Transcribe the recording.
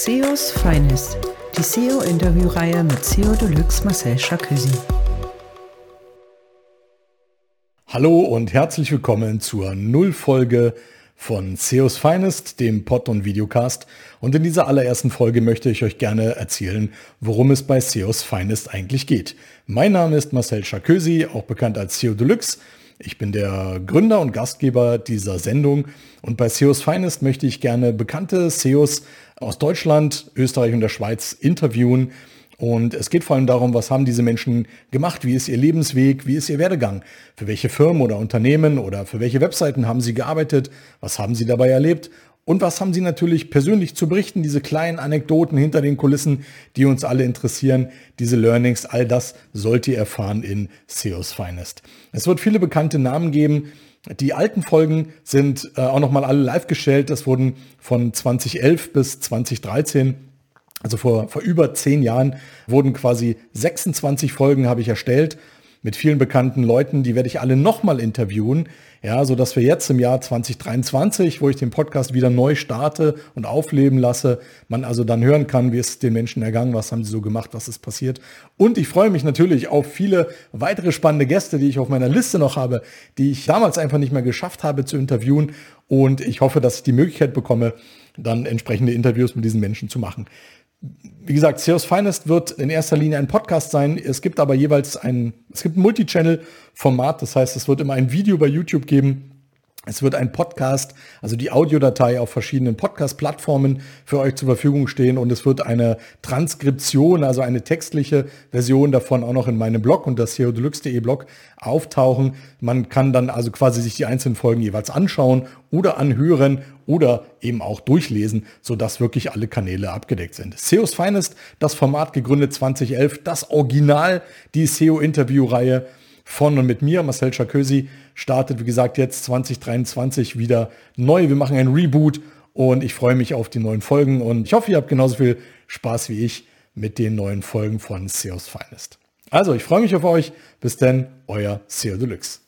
SEOs Finest, die SEO-Interviewreihe mit SEO Deluxe Marcel Charcusi. Hallo und herzlich willkommen zur Nullfolge von SEOs Finest, dem Pod- und Videocast. Und in dieser allerersten Folge möchte ich euch gerne erzählen, worum es bei SEOs Finest eigentlich geht. Mein Name ist Marcel Charkösi, auch bekannt als SEO Deluxe. Ich bin der Gründer und Gastgeber dieser Sendung. Und bei SEOs Finest möchte ich gerne bekannte SEOs aus Deutschland, Österreich und der Schweiz interviewen. Und es geht vor allem darum, was haben diese Menschen gemacht, wie ist ihr Lebensweg, wie ist ihr Werdegang, für welche Firmen oder Unternehmen oder für welche Webseiten haben sie gearbeitet, was haben sie dabei erlebt und was haben Sie natürlich persönlich zu berichten? Diese kleinen Anekdoten hinter den Kulissen, die uns alle interessieren, diese Learnings, all das sollt ihr erfahren in SEOs Finest. Es wird viele bekannte Namen geben. Die alten Folgen sind äh, auch nochmal alle live gestellt. Das wurden von 2011 bis 2013 also vor, vor über zehn Jahren wurden quasi 26 Folgen habe ich erstellt mit vielen bekannten Leuten, die werde ich alle nochmal interviewen, ja, so dass wir jetzt im Jahr 2023, wo ich den Podcast wieder neu starte und aufleben lasse, man also dann hören kann, wie es den Menschen ergangen, was haben sie so gemacht, was ist passiert. Und ich freue mich natürlich auf viele weitere spannende Gäste, die ich auf meiner Liste noch habe, die ich damals einfach nicht mehr geschafft habe zu interviewen. Und ich hoffe, dass ich die Möglichkeit bekomme, dann entsprechende Interviews mit diesen Menschen zu machen. Wie gesagt, SEOs Finest wird in erster Linie ein Podcast sein. Es gibt aber jeweils ein, es gibt ein Multichannel-Format. Das heißt, es wird immer ein Video bei YouTube geben. Es wird ein Podcast, also die Audiodatei auf verschiedenen Podcast-Plattformen für euch zur Verfügung stehen und es wird eine Transkription, also eine textliche Version davon auch noch in meinem Blog und das seodeluxe.de Blog auftauchen. Man kann dann also quasi sich die einzelnen Folgen jeweils anschauen oder anhören oder eben auch durchlesen, sodass wirklich alle Kanäle abgedeckt sind. SEOs Finest, das Format gegründet 2011, das Original, die SEO-Interview-Reihe von und mit mir, Marcel Charkösi, startet, wie gesagt, jetzt 2023 wieder neu. Wir machen ein Reboot und ich freue mich auf die neuen Folgen und ich hoffe, ihr habt genauso viel Spaß wie ich mit den neuen Folgen von SEOs Finest. Also, ich freue mich auf euch. Bis denn, euer SEO Deluxe.